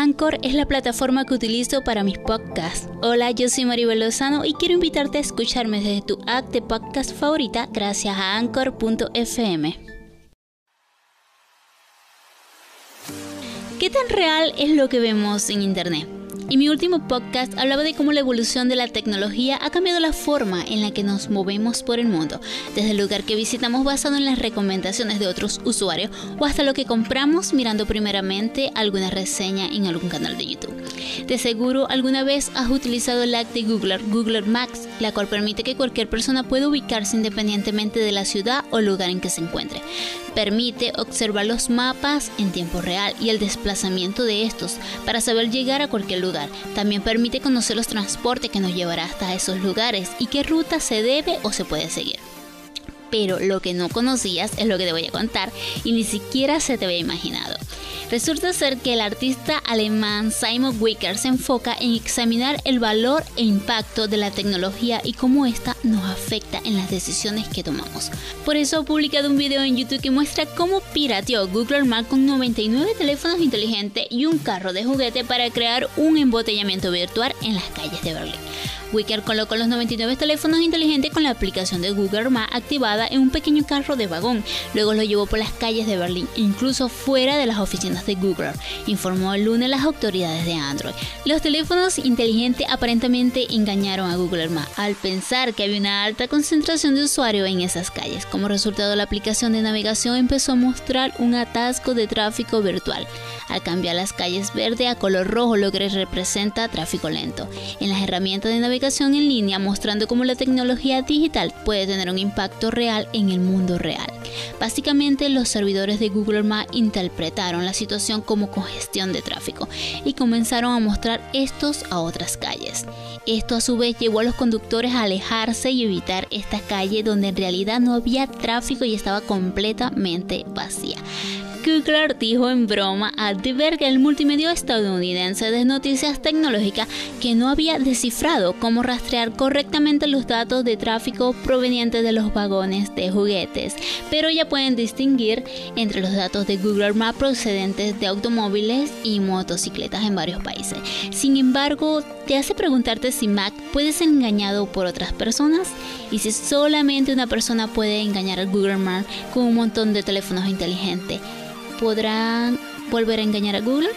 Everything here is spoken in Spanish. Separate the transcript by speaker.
Speaker 1: Anchor es la plataforma que utilizo para mis podcasts. Hola, yo soy Maribel Lozano y quiero invitarte a escucharme desde tu app de podcast favorita gracias a anchor.fm. ¿Qué tan real es lo que vemos en Internet? En mi último podcast hablaba de cómo la evolución de la tecnología ha cambiado la forma en la que nos movemos por el mundo, desde el lugar que visitamos basado en las recomendaciones de otros usuarios o hasta lo que compramos mirando primeramente alguna reseña en algún canal de YouTube. De seguro alguna vez has utilizado el app de Google, Google Maps, la cual permite que cualquier persona pueda ubicarse independientemente de la ciudad o lugar en que se encuentre. Permite observar los mapas en tiempo real y el desplazamiento de estos para saber llegar a cualquier lugar. También permite conocer los transportes que nos llevará hasta esos lugares y qué ruta se debe o se puede seguir pero lo que no conocías es lo que te voy a contar y ni siquiera se te había imaginado. Resulta ser que el artista alemán Simon Wicker se enfoca en examinar el valor e impacto de la tecnología y cómo ésta nos afecta en las decisiones que tomamos. Por eso ha publicado un video en YouTube que muestra cómo pirateó Google Maps con 99 teléfonos inteligentes y un carro de juguete para crear un embotellamiento virtual en las calles de Berlín. Wicker colocó los 99 teléfonos inteligentes con la aplicación de Google Maps activada en un pequeño carro de vagón. Luego lo llevó por las calles de Berlín, incluso fuera de las oficinas de Google, informó el lunes las autoridades de Android. Los teléfonos inteligentes aparentemente engañaron a Google Maps al pensar que había una alta concentración de usuarios en esas calles. Como resultado, la aplicación de navegación empezó a mostrar un atasco de tráfico virtual al cambiar las calles verde a color rojo, lo que representa tráfico lento. En las herramientas de navegación en línea mostrando cómo la tecnología digital puede tener un impacto real en el mundo real. Básicamente los servidores de Google Maps interpretaron la situación como congestión de tráfico y comenzaron a mostrar estos a otras calles. Esto a su vez llevó a los conductores a alejarse y evitar esta calle donde en realidad no había tráfico y estaba completamente vacía. Kugler dijo en broma a Diverge, el multimedio estadounidense de noticias tecnológicas, que no había descifrado cómo rastrear correctamente los datos de tráfico provenientes de los vagones de juguetes, pero ya pueden distinguir entre los datos de Google Maps procedentes de automóviles y motocicletas en varios países. Sin embargo, te hace preguntarte si Mac puede ser engañado por otras personas y si solamente una persona puede engañar a Google Maps con un montón de teléfonos inteligentes. ¿Podrán volver a engañar a Google?